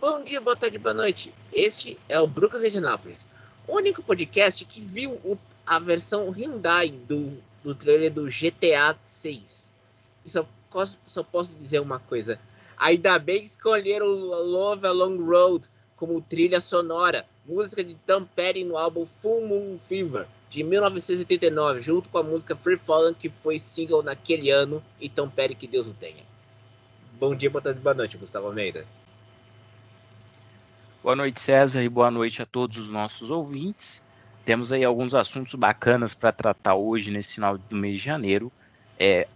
Bom dia, boa tarde, boa noite. Este é o Brucas Regionápolis, o único podcast que viu o, a versão Hyundai do, do trailer do GTA 6. E só, só posso dizer uma coisa: ainda bem que escolheram Love Along Road como trilha sonora, música de Tom Petty no álbum Full Moon Fever de 1989, junto com a música Free Fallen, que foi single naquele ano, e Tom Petty, que Deus o tenha. Bom dia, boa tarde, boa noite, Gustavo Almeida. Boa noite, César, e boa noite a todos os nossos ouvintes. Temos aí alguns assuntos bacanas para tratar hoje, nesse final do mês de janeiro. É,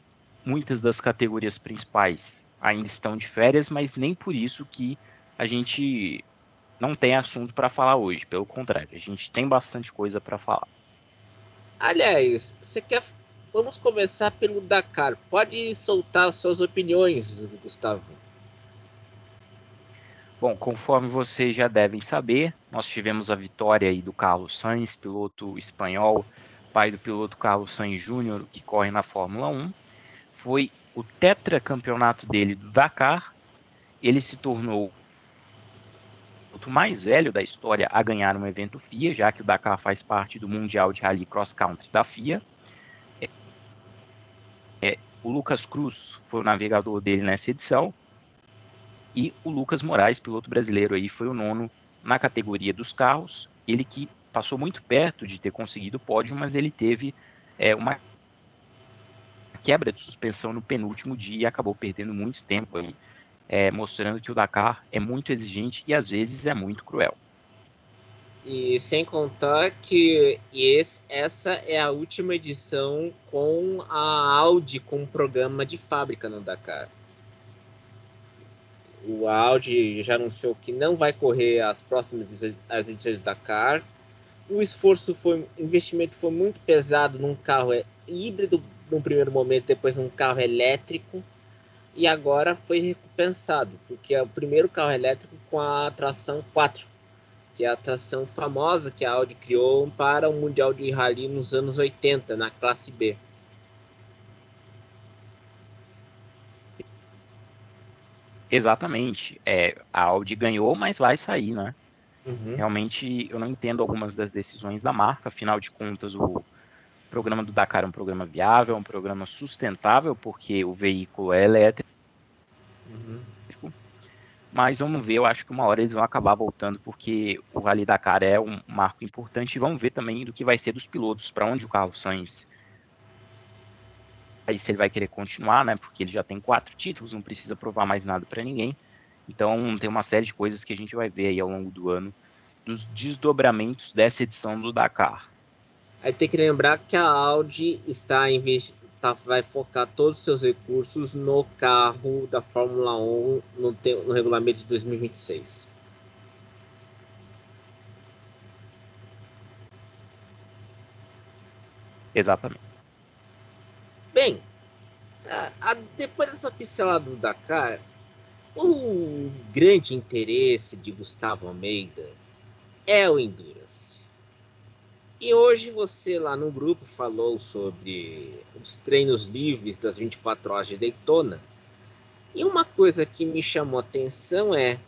muitas das categorias principais ainda estão de férias, mas nem por isso que a gente não tem assunto para falar hoje. Pelo contrário, a gente tem bastante coisa para falar. Aliás, você quer Vamos começar pelo Dakar. Pode soltar suas opiniões, Gustavo. Bom, conforme vocês já devem saber, nós tivemos a vitória aí do Carlos Sainz, piloto espanhol, pai do piloto Carlos Sainz Júnior, que corre na Fórmula 1. Foi o tetracampeonato dele do Dakar. Ele se tornou o mais velho da história a ganhar um evento FIA, já que o Dakar faz parte do Mundial de Rally Cross Country da FIA. O Lucas Cruz foi o navegador dele nessa edição. E o Lucas Moraes, piloto brasileiro aí, foi o nono na categoria dos carros. Ele que passou muito perto de ter conseguido o pódio, mas ele teve é, uma quebra de suspensão no penúltimo dia e acabou perdendo muito tempo aí, é, mostrando que o Dakar é muito exigente e às vezes é muito cruel. E sem contar que esse, essa é a última edição com a Audi com programa de fábrica no Dakar. O Audi já anunciou que não vai correr as próximas as edições do Dakar. O esforço foi, o investimento foi muito pesado num carro híbrido no primeiro momento, depois num carro elétrico e agora foi recompensado, porque é o primeiro carro elétrico com a tração 4 que é a atração famosa que a Audi criou para o Mundial de Rally nos anos 80, na classe B. Exatamente. É, a Audi ganhou, mas vai sair, né? Uhum. Realmente, eu não entendo algumas das decisões da marca. Afinal de contas, o programa do Dakar é um programa viável, é um programa sustentável, porque o veículo é elétrico. Uhum. Mas vamos ver, eu acho que uma hora eles vão acabar voltando, porque o Rally Dakar é um marco importante. E vamos ver também do que vai ser dos pilotos, para onde o Carlos Sainz. Aí se ele vai querer continuar, né? Porque ele já tem quatro títulos, não precisa provar mais nada para ninguém. Então tem uma série de coisas que a gente vai ver aí ao longo do ano, dos desdobramentos dessa edição do Dakar. Aí tem que lembrar que a Audi está investindo tá, vai focar todos os seus recursos no carro da Fórmula 1 no, no regulamento de 2026. Exatamente. Bem, a, a, depois dessa pincelada do Dakar, o grande interesse de Gustavo Almeida é o Endurance. E hoje você lá no grupo falou sobre os treinos livres das 24 horas de Daytona. E uma coisa que me chamou a atenção é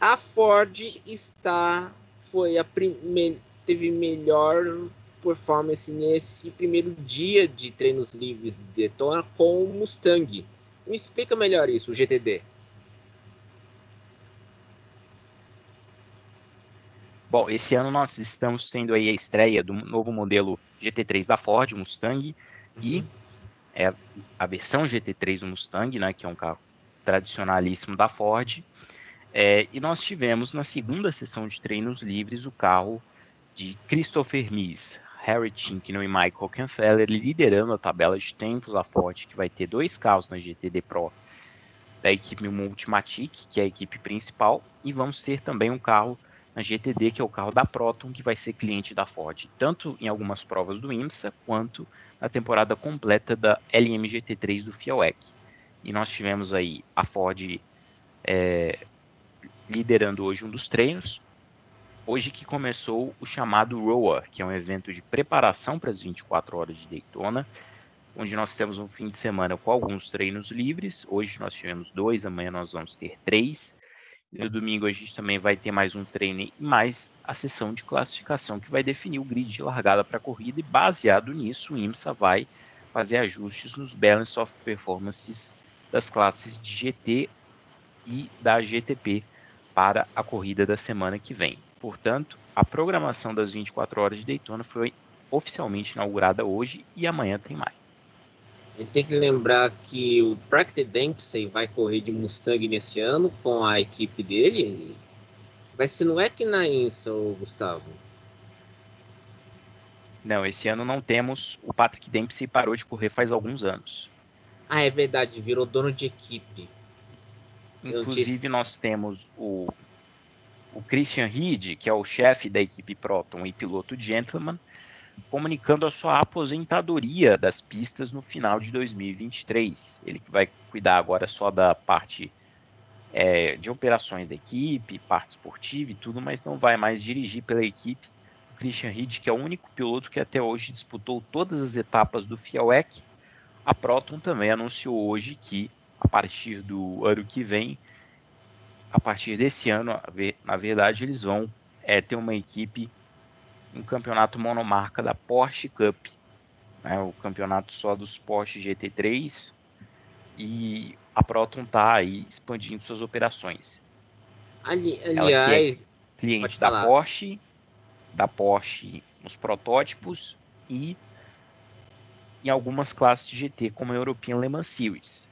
a Ford está foi a primeira teve melhor performance nesse primeiro dia de treinos livres de Daytona com o Mustang. Me explica melhor isso, o GTD. Bom, esse ano nós estamos tendo aí a estreia do novo modelo GT3 da Ford, Mustang, uhum. e é a versão GT3 do Mustang, né, que é um carro tradicionalíssimo da Ford. É, e nós tivemos na segunda sessão de treinos livres o carro de Christopher Mies, Harry Tincknell e Michael Kenfeller liderando a tabela de tempos. A Ford que vai ter dois carros na GTD Pro da equipe Multimatic, que é a equipe principal, e vamos ter também um carro na GTD, que é o carro da Proton, que vai ser cliente da Ford, tanto em algumas provas do IMSA, quanto na temporada completa da LMGT3 do FIAWEC. E nós tivemos aí a Ford é, liderando hoje um dos treinos, hoje que começou o chamado ROA, que é um evento de preparação para as 24 horas de Daytona, onde nós temos um fim de semana com alguns treinos livres. Hoje nós tivemos dois, amanhã nós vamos ter três No domingo a gente também vai ter mais um treino e mais a sessão de classificação que vai definir o grid de largada para a corrida e baseado nisso o IMSA vai fazer ajustes nos balance of performances das classes de GT e da GTP para a corrida da semana que vem. Portanto, a programação das 24 horas de Daytona foi oficialmente inaugurada hoje e amanhã tem mais. Gente tem que lembrar que o Practice Dempsey vai correr de Mustang nesse ano com a equipe dele. Mas se não é que na INSA, Gustavo. Não, esse ano não temos. O Patrick Dempsey parou de correr faz alguns anos. Ah, é verdade, virou dono de equipe. Inclusive, nós temos o, o Christian Reed, que é o chefe da equipe Proton e piloto gentleman, comunicando a sua aposentadoria das pistas no final de 2023. Ele que vai cuidar agora só da parte é, de operações da equipe, parte esportiva e tudo, mas não vai mais dirigir pela equipe. O Christian Reed, que é o único piloto que até hoje disputou todas as etapas do FIAWEC. A Proton também anunciou hoje que, a partir do ano que vem, a partir desse ano, na verdade, eles vão é, ter uma equipe um campeonato monomarca da Porsche Cup, né, o campeonato só dos Porsche GT3 e a Proton está aí expandindo suas operações. Ali, aliás, é cliente da Porsche, da Porsche nos protótipos e em algumas classes de GT, como a European Le Mans Series.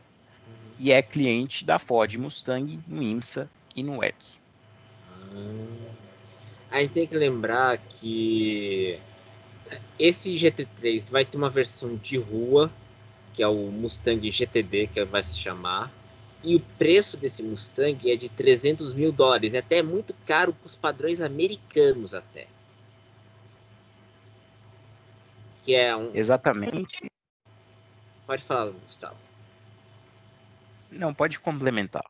E é cliente da Ford Mustang no IMSA e no WEC. Uhum. A gente tem que lembrar que esse GT3 vai ter uma versão de rua, que é o Mustang GTD, que vai se chamar. E o preço desse Mustang é de 300 mil dólares. É até muito caro para os padrões americanos até. Que é um... Exatamente. Pode falar, Gustavo. Não, pode complementar.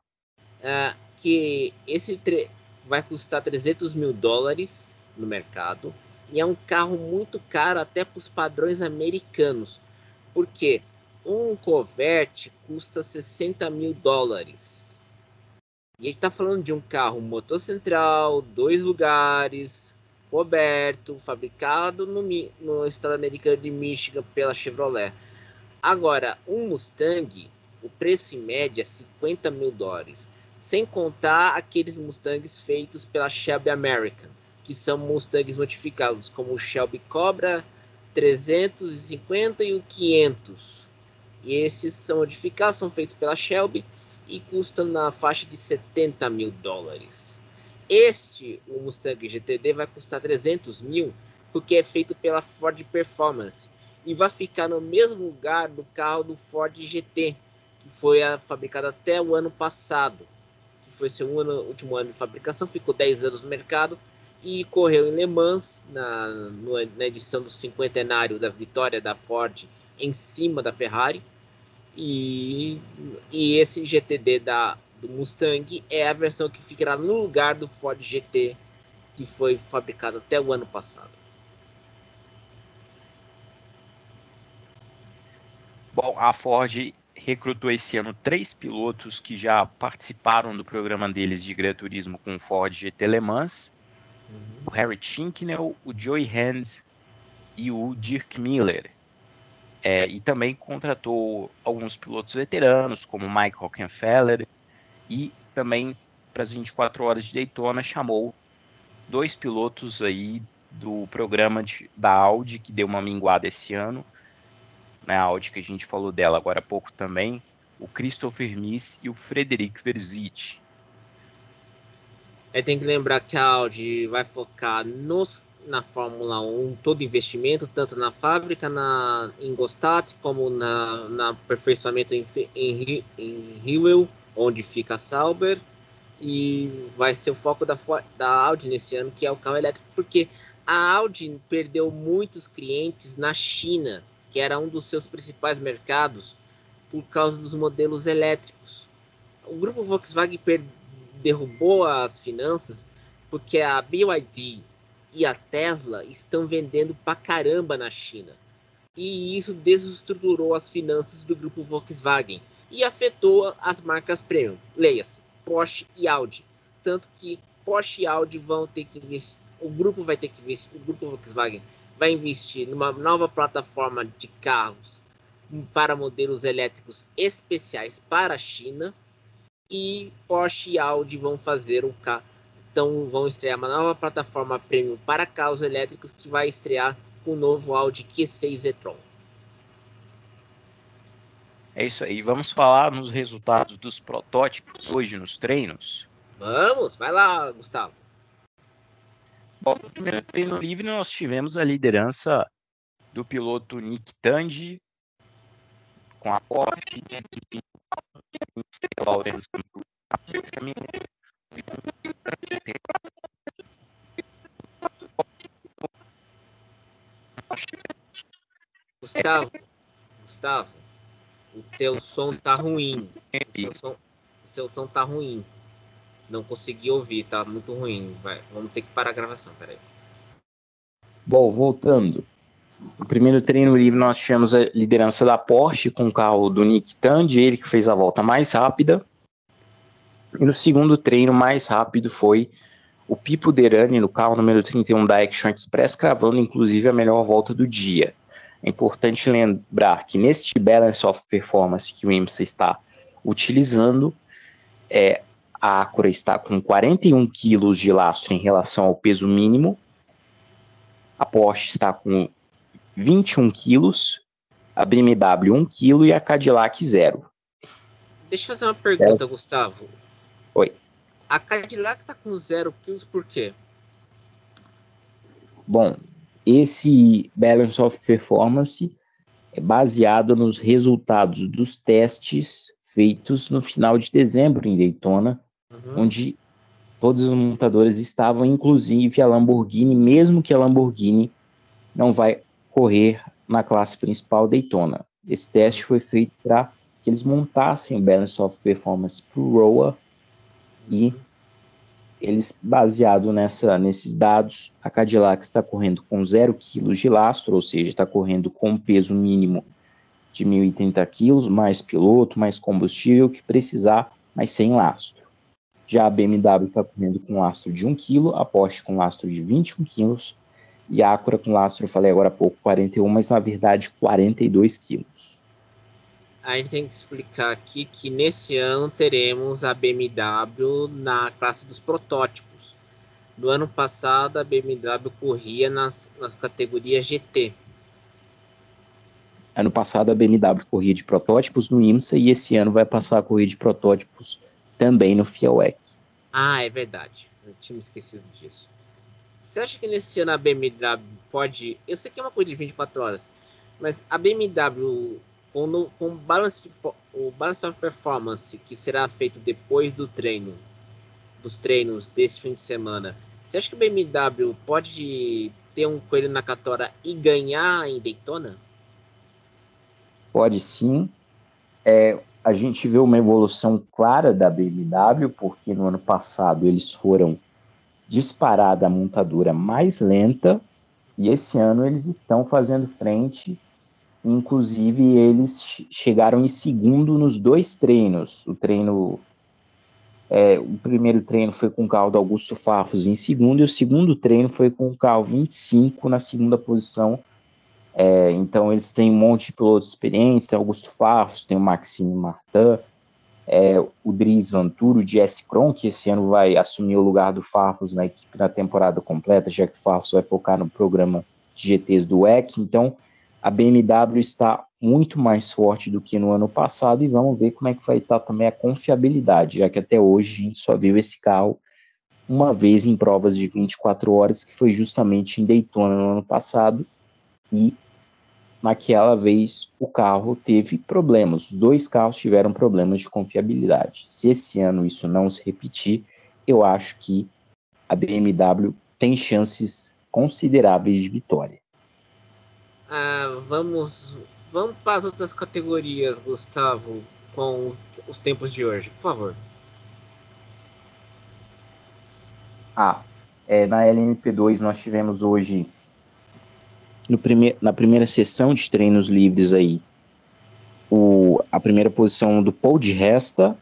É, que esse tre vai custar 300 mil dólares no mercado e é um carro muito caro até para os padrões americanos, porque um Corvette custa 60 mil dólares. E a gente está falando de um carro motor central, dois lugares, coberto, fabricado no, no estado americano de Michigan pela Chevrolet. Agora, um Mustang, o preço em média é 50 mil dólares sem contar aqueles Mustangs feitos pela Shelby American, que são Mustangs modificados, como o Shelby Cobra 350 e o 500. E esses são modificados, são feitos pela Shelby e custam na faixa de 70 mil dólares. Este, o Mustang GTD, vai custar 300 mil, porque é feito pela Ford Performance e vai ficar no mesmo lugar do carro do Ford GT, que foi fabricado até o ano passado foi seu ano, último ano de fabricação, ficou 10 anos no mercado e correu em Le Mans na, na edição do cinquentenário da vitória da Ford em cima da Ferrari. E, e esse GTD da, do Mustang é a versão que ficará no lugar do Ford GT que foi fabricado até o ano passado. Bom, a Ford recrutou esse ano três pilotos que já participaram do programa deles de Gran Turismo com o Ford GT Le Mans. Uhum. O Harry Chinknell, o Joey Hand e o Dirk Miller. É, e também contratou alguns pilotos veteranos, como Mike Hockenfeller, e também para as 24 horas de Daytona chamou dois pilotos aí do programa de, da Audi, que deu uma minguada esse ano, né, a Audi que a gente falou dela agora há pouco também, o Christopher Miss e o Frederic Verzic. É, tem que lembrar que a Audi vai focar nos, na Fórmula 1 todo investimento, tanto na fábrica, na Ingolstadt, como na, na aperfeiçoamento em, em, em onde fica a Sauber. E vai ser o foco da, da Audi nesse ano, que é o carro elétrico, porque a Audi perdeu muitos clientes na China que era um dos seus principais mercados, por causa dos modelos elétricos. O grupo Volkswagen derrubou as finanças porque a BYD e a Tesla estão vendendo pra caramba na China. E isso desestruturou as finanças do grupo Volkswagen e afetou as marcas premium, leia-se, Porsche e Audi, tanto que Porsche e Audi vão ter que investir, o grupo vai ter que investir, o grupo Volkswagen vai investir numa nova plataforma de carros para modelos elétricos especiais para a China e Porsche e Audi vão fazer o carro, então vão estrear uma nova plataforma premium para carros elétricos que vai estrear o novo Audi Q6 e-tron. É isso aí. Vamos falar nos resultados dos protótipos hoje nos treinos? Vamos, vai lá, Gustavo. No primeiro treino livre nós tivemos a liderança do piloto Nick Tandy com a Porsche, Gustavo, Gustavo, o teu som tá ruim. O teu som, o seu som tá ruim. Não consegui ouvir, tá muito ruim. Vai, vamos ter que parar a gravação, peraí. Bom, voltando. No primeiro treino livre nós tivemos a liderança da Porsche com o carro do Nick Tandy, ele que fez a volta mais rápida. E no segundo treino mais rápido foi o Pipo Derani no carro número 31 da Action Express, cravando inclusive a melhor volta do dia. É importante lembrar que neste balance of performance que o IMSA está utilizando, é, a Acura está com 41 quilos de lastro em relação ao peso mínimo, a Porsche está com 21 quilos, a BMW 1 kg e a Cadillac 0. Deixa eu fazer uma pergunta, é. Gustavo. Oi. A Cadillac está com 0 quilos por quê? Bom, esse Balance of Performance é baseado nos resultados dos testes feitos no final de dezembro em Daytona, uhum. onde todas as montadoras estavam, inclusive a Lamborghini, mesmo que a Lamborghini não vai correr na classe principal Daytona. Esse teste foi feito para que eles montassem o Balance of Performance para o ROA e uhum eles, baseado nessa, nesses dados, a Cadillac está correndo com 0 kg de lastro, ou seja, está correndo com um peso mínimo de 1.030 kg, mais piloto, mais combustível que precisar, mas sem lastro. Já a BMW está correndo com lastro de 1 kg, a Porsche com lastro de 21 kg e a Acura com lastro, eu falei agora há pouco, 41, mas na verdade 42 kg a gente tem que explicar aqui que nesse ano teremos a BMW na classe dos protótipos. No ano passado, a BMW corria nas, nas categorias GT. Ano passado, a BMW corria de protótipos no IMSA e esse ano vai passar a correr de protótipos também no FIAWEC. Ah, é verdade. Eu tinha me esquecido disso. Você acha que nesse ano a BMW pode. Eu sei que é uma coisa de 24 horas, mas a BMW com, com o, balance de, o balance of performance que será feito depois do treino, dos treinos desse fim de semana, você acha que o BMW pode ter um coelho na catora e ganhar em Daytona? Pode sim. É, a gente vê uma evolução clara da BMW, porque no ano passado eles foram disparada a montadora mais lenta, e esse ano eles estão fazendo frente Inclusive, eles chegaram em segundo nos dois treinos. O treino. É, o primeiro treino foi com o carro do Augusto Farfus em segundo, e o segundo treino foi com o carro 25 na segunda posição. É, então, eles têm um monte de pilotos de experiência: Augusto Farfus, tem o Maxime Martin, é, o Dries Vanturo, o Jesse Kron, que esse ano vai assumir o lugar do Farfus na equipe na temporada completa, já que o Farfus vai focar no programa de GTs do WEC. Então, a BMW está muito mais forte do que no ano passado e vamos ver como é que vai estar também a confiabilidade, já que até hoje a gente só viu esse carro uma vez em provas de 24 horas, que foi justamente em Daytona no ano passado, e naquela vez o carro teve problemas, os dois carros tiveram problemas de confiabilidade. Se esse ano isso não se repetir, eu acho que a BMW tem chances consideráveis de vitória. Ah, vamos, vamos para as outras categorias, Gustavo, com os, os tempos de hoje, por favor. Ah, é, na LMP2 nós tivemos hoje, no prime na primeira sessão de treinos livres aí, o, a primeira posição do Paul de Resta,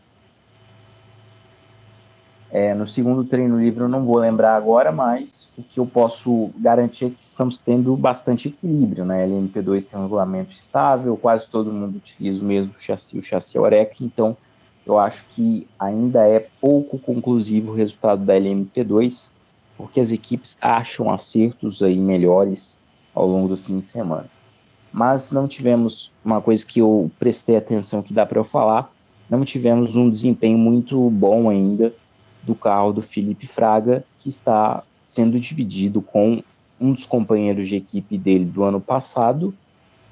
É, no segundo treino livre eu não vou lembrar agora, mas o que eu posso garantir é que estamos tendo bastante equilíbrio, né? A LMP2 tem um regulamento estável, quase todo mundo utiliza o mesmo chassi, o chassi Orec, então eu acho que ainda é pouco conclusivo o resultado da LMP2, porque as equipes acham acertos aí melhores ao longo do fim de semana. Mas não tivemos uma coisa que eu prestei atenção que dá para eu falar, não tivemos um desempenho muito bom ainda do carro do Felipe Fraga, que está sendo dividido com um dos companheiros de equipe dele do ano passado,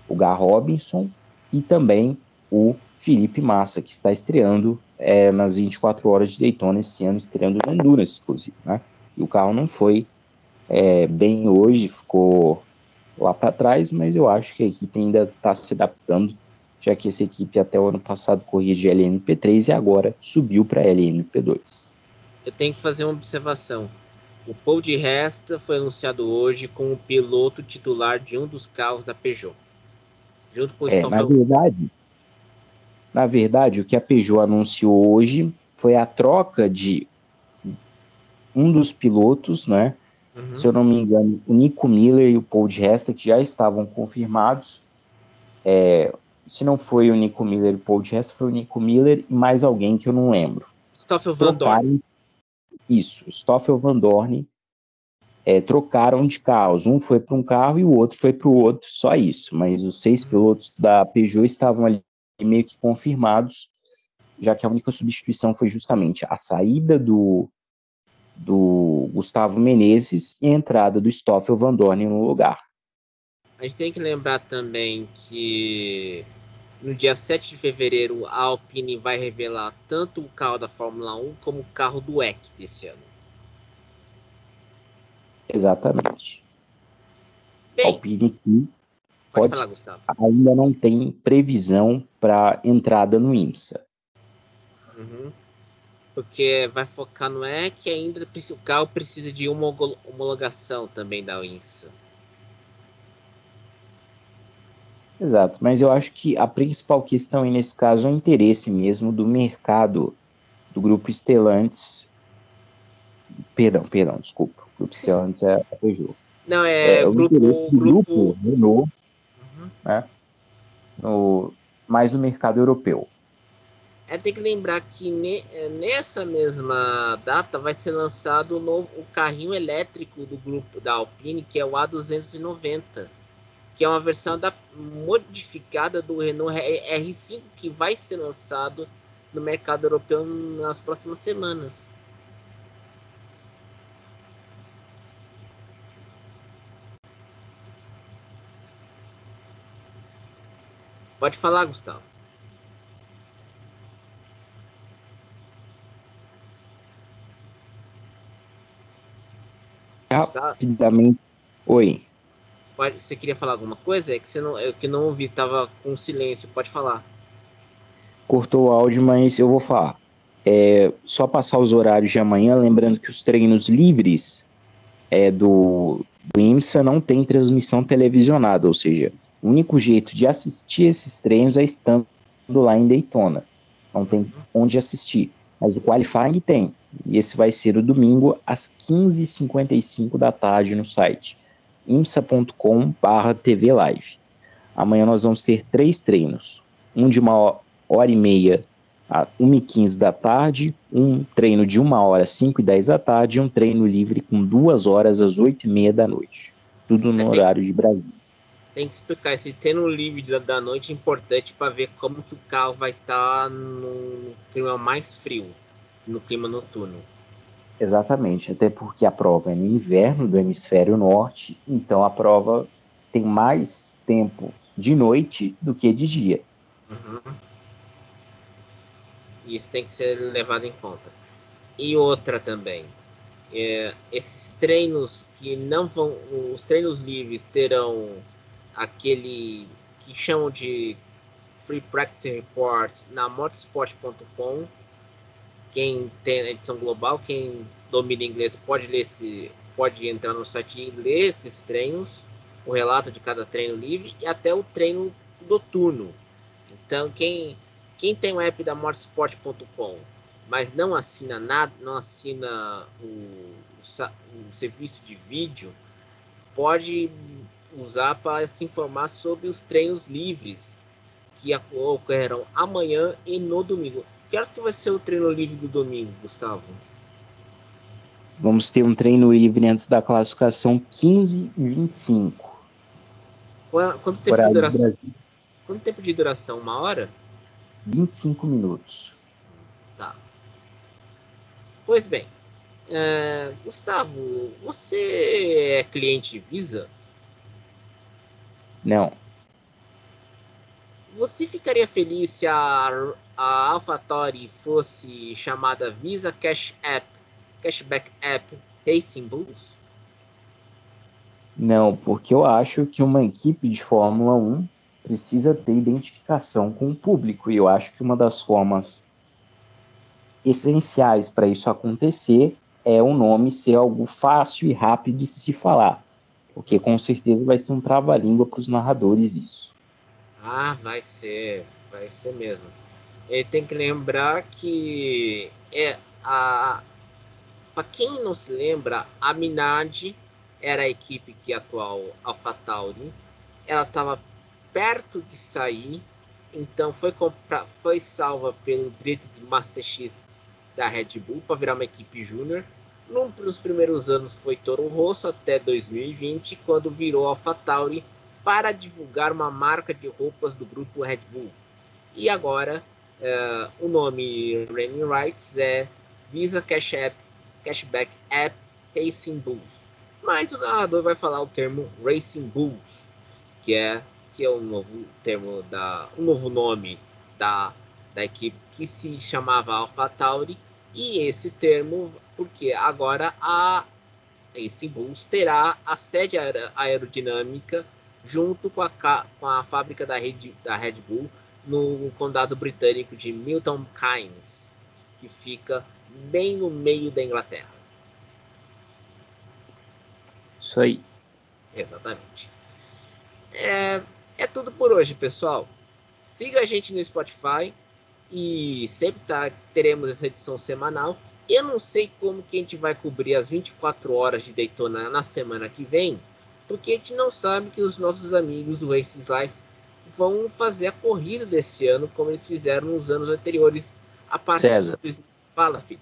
o Gar Robinson, e também o Felipe Massa, que está estreando é, nas 24 horas de Daytona esse ano, estreando no Endurance, inclusive. Né? E o carro não foi é, bem hoje, ficou lá para trás, mas eu acho que a equipe ainda está se adaptando, já que essa equipe até o ano passado corria de LMP3 e agora subiu para LMP2 eu tenho que fazer uma observação. O Paul de Resta foi anunciado hoje como piloto titular de um dos carros da Peugeot. Junto com o é, Na verdade, na verdade, o que a Peugeot anunciou hoje foi a troca de um dos pilotos, né? Uhum. Se eu não me engano, o Nico Miller e o Paul de Resta, que já estavam confirmados. É, se não foi o Nico Miller e o Paul de Resta, foi o Nico Miller e mais alguém que eu não lembro. Stoffel Van Dorn. Isso, Stoffel Van Dorn é, trocaram de carros. Um foi para um carro e o outro foi para o outro, só isso. Mas os seis uhum. pilotos da Peugeot estavam ali meio que confirmados, já que a única substituição foi justamente a saída do, do Gustavo Menezes e a entrada do Stoffel Van Dorn no lugar. A gente tem que lembrar também que no dia 7 de fevereiro, a Alpine vai revelar tanto o carro da Fórmula 1 como o carro do EC desse ano. Exatamente. Bem, Alpine que pode, pode falar, ainda não tem previsão para entrada no IMSA. Uhum. Porque vai focar no EC e ainda o carro precisa de uma homologação também da IMSA. Exato, mas eu acho que a principal questão aí nesse caso é o interesse mesmo do mercado do grupo Stellantis. Perdão, perdão, desculpa. O grupo Stellantis é a Peugeot. Não, é, é o grupo, grupo, grupo Renault, uhum. né? No, mais no mercado europeu. É, tem que lembrar que ne, é, nessa mesma data vai ser lançado o, novo, o carrinho elétrico do grupo da Alpine, que é o A290 que é uma versão da, modificada do Renault R5 que vai ser lançado no mercado europeu nas próximas semanas. Pode falar, Gustavo. Rapidamente. Oi. Pode, você queria falar alguma coisa? É que você não, é que não ouvi, tava com silêncio. Pode falar. Cortou o áudio, mas eu vou falar. É, só passar os horários de amanhã, lembrando que os treinos livres é, do, do IMSA não tem transmissão televisionada, ou seja, o único jeito de assistir esses treinos é estando lá em Daytona. Não tem onde assistir. Mas o qualifying tem. E esse vai ser o domingo às 15h55 da tarde no site imsa.com.br TV Live. Amanhã nós vamos ter três treinos. Um de uma hora e meia a 1h15 da tarde, um treino de uma hora às 5 e 10 da tarde e um treino livre com duas horas às 8 e meia da noite. Tudo no tem, horário de Brasília. Tem que explicar, esse treino livre da, da noite é importante para ver como que o carro vai estar tá no clima mais frio, no clima noturno. Exatamente, até porque a prova é no inverno do hemisfério norte, então a prova tem mais tempo de noite do que de dia. Uhum. Isso tem que ser levado em conta. E outra também, é, esses treinos que não vão, os treinos livres terão aquele que chamam de Free Practice Report na motorsport.com quem tem a edição global, quem domina inglês pode ler esse, pode entrar no site e ler esses treinos, o relato de cada treino livre e até o treino noturno. Então quem quem tem o app da motorsport.com mas não assina nada, não assina o, o, o serviço de vídeo, pode usar para se informar sobre os treinos livres que ocorrerão amanhã e no domingo. Que horas que vai ser o treino livre do domingo, Gustavo? Vamos ter um treino livre antes da classificação 15 e 25. Quanto tempo, de duração? Quanto tempo de duração? Uma hora? 25 minutos. Tá. Pois bem, é, Gustavo, você é cliente Visa? Não. Você ficaria feliz se a, a AlphaTauri fosse chamada Visa Cash App, Cashback App Racing Bulls? Não, porque eu acho que uma equipe de Fórmula 1 precisa ter identificação com o público, e eu acho que uma das formas essenciais para isso acontecer é o nome ser algo fácil e rápido de se falar, porque com certeza vai ser um trava-língua para os narradores isso. Ah, vai ser, vai ser mesmo. E tem que lembrar que é a para quem não se lembra, a Minardi era a equipe que atual AlphaTauri. Ela estava perto de sair, então foi comprar, foi salva pelo direito de Master X da Red Bull para virar uma equipe júnior. Nos primeiros anos foi Toro Rosso até 2020, quando virou AlphaTauri para divulgar uma marca de roupas do grupo Red Bull. E agora uh, o nome Raining Rights é Visa Cash App, Cashback App Racing Bulls. Mas o narrador vai falar o termo Racing Bulls, que é que é um novo termo da um novo nome da, da equipe que se chamava AlphaTauri e esse termo porque agora a Racing Bulls terá a sede aerodinâmica junto com a, com a fábrica da Red, da Red Bull no condado britânico de Milton Keynes, que fica bem no meio da Inglaterra. Isso aí. Exatamente. É, é tudo por hoje, pessoal. Siga a gente no Spotify e sempre tá, teremos essa edição semanal. Eu não sei como que a gente vai cobrir as 24 horas de Daytona na semana que vem, porque a gente não sabe que os nossos amigos do Races Life vão fazer a corrida desse ano, como eles fizeram nos anos anteriores. A partir César. De... Fala, filho.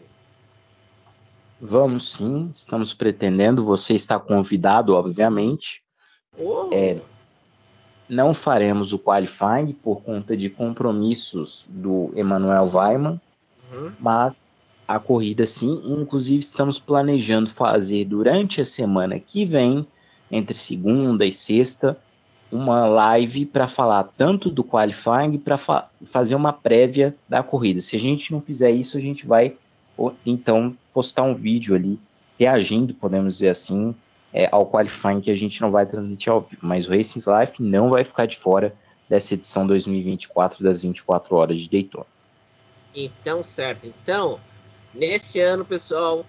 Vamos sim, estamos pretendendo. Você está convidado, obviamente. Oh. É, não faremos o qualifying por conta de compromissos do Emanuel Weiman, Uhum. mas a corrida sim. Inclusive, estamos planejando fazer durante a semana que vem entre segunda e sexta, uma live para falar tanto do qualifying para fa fazer uma prévia da corrida. Se a gente não fizer isso, a gente vai então postar um vídeo ali reagindo, podemos dizer assim, é, ao qualifying que a gente não vai transmitir ao vivo. Mas o Racing Life não vai ficar de fora dessa edição 2024 das 24 horas de Daytona. Então, certo. Então, nesse ano, pessoal,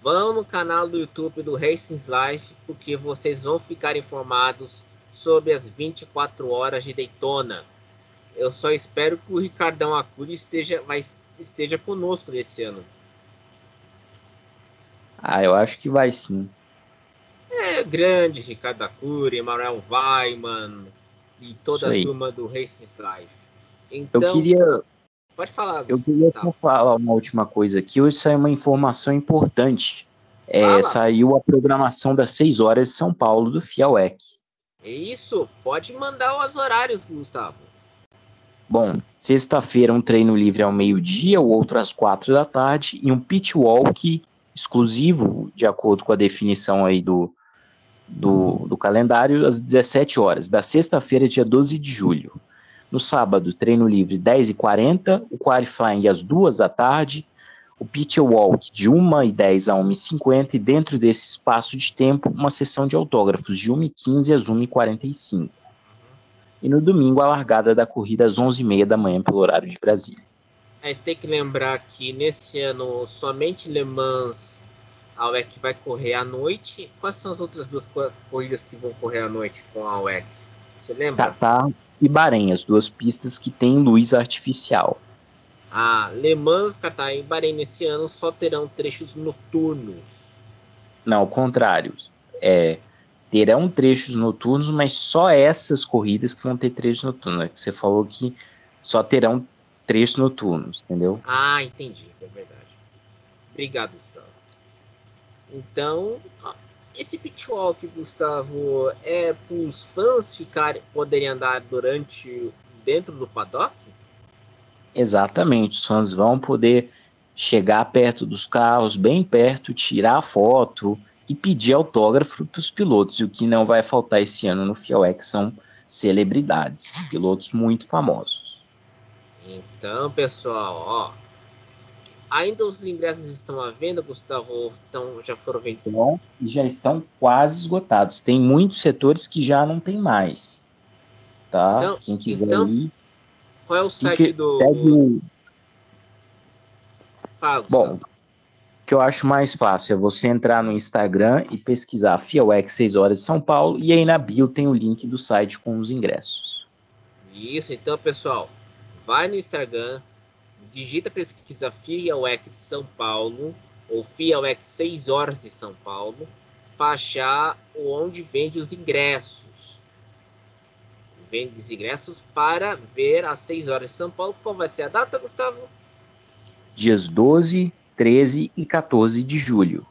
vão no canal do YouTube do Racing Life, porque vocês vão ficar informados sobre as 24 horas de Daytona. Eu só espero que o Ricardão Acuri esteja, vai, esteja conosco nesse ano. Ah, eu acho que vai sim. É grande, Ricardo Acuri, Emanuel Weiman e toda a turma do Racing Life. Então, eu queria Pode falar. Eu queria tá. falar uma última coisa aqui. Hoje saiu uma informação importante. É, saiu a programação das 6 horas de São Paulo do Fielec. É isso. Pode mandar os horários, Gustavo. Bom, sexta-feira um treino livre ao meio-dia, o outro às quatro da tarde, e um pit walk exclusivo, de acordo com a definição aí do, do, do calendário, às 17 horas, da sexta-feira, dia 12 de julho. No sábado, treino livre 10h40, o qualifying às 2 da tarde, o pit walk de 1h10 a 1h50 e dentro desse espaço de tempo, uma sessão de autógrafos de 1h15 às 1h45. E no domingo, a largada da corrida às 11h30 da manhã pelo horário de Brasília. É, tem que lembrar que nesse ano somente Le Mans a UEC vai correr à noite. Quais são as outras duas corridas que vão correr à noite com a UEC? Você lembra? Qatar e Bahrein, as duas pistas que têm luz artificial. A Le Mans, Qatar e Bahrein nesse ano só terão trechos noturnos. Não, ao contrário. É, terão trechos noturnos, mas só essas corridas que vão ter trechos noturnos. É você falou que só terão trechos noturnos, entendeu? Ah, entendi, é verdade. Obrigado, Gustavo. Então, esse pitwalk, Gustavo, é para os fãs ficarem poderem andar durante dentro do paddock? Exatamente, os fãs vão poder chegar perto dos carros, bem perto, tirar foto e pedir autógrafo para os pilotos. E o que não vai faltar esse ano no FIOX são celebridades, pilotos muito famosos. Então, pessoal, ó, ainda os ingressos estão à venda, Gustavo? Então, já foram vendidos? já estão quase esgotados. Tem muitos setores que já não tem mais. Tá? Então, Quem quiser então, ir. Qual é o site do. Fala, Bom, o que eu acho mais fácil é você entrar no Instagram e pesquisar FIAWEX 6 horas de São Paulo, e aí na bio tem o link do site com os ingressos. Isso, então, pessoal, vai no Instagram, digita pesquisa FIAWEX São Paulo ou FIAWEX 6 horas de São Paulo para achar onde vende os ingressos vende os ingressos para ver às 6 horas de São Paulo. Qual vai ser a data, Gustavo? Dias 12, 13 e 14 de julho.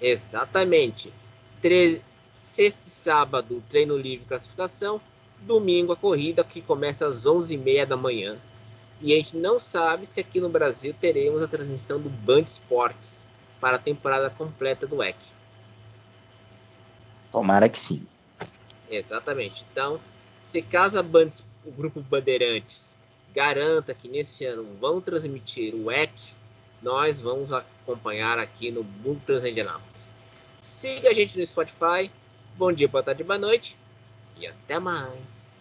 Exatamente. Tre... Sexta e sábado, treino livre classificação. Domingo, a corrida que começa às 11h30 da manhã. E a gente não sabe se aqui no Brasil teremos a transmissão do Band Esportes para a temporada completa do EC. Tomara que sim. Exatamente. Então, se caso a Band, o grupo Bandeirantes garanta que nesse ano vão transmitir o EC, nós vamos acompanhar aqui no Mundo Trans Indianápolis. Siga a gente no Spotify. Bom dia, boa tarde, boa noite e até mais.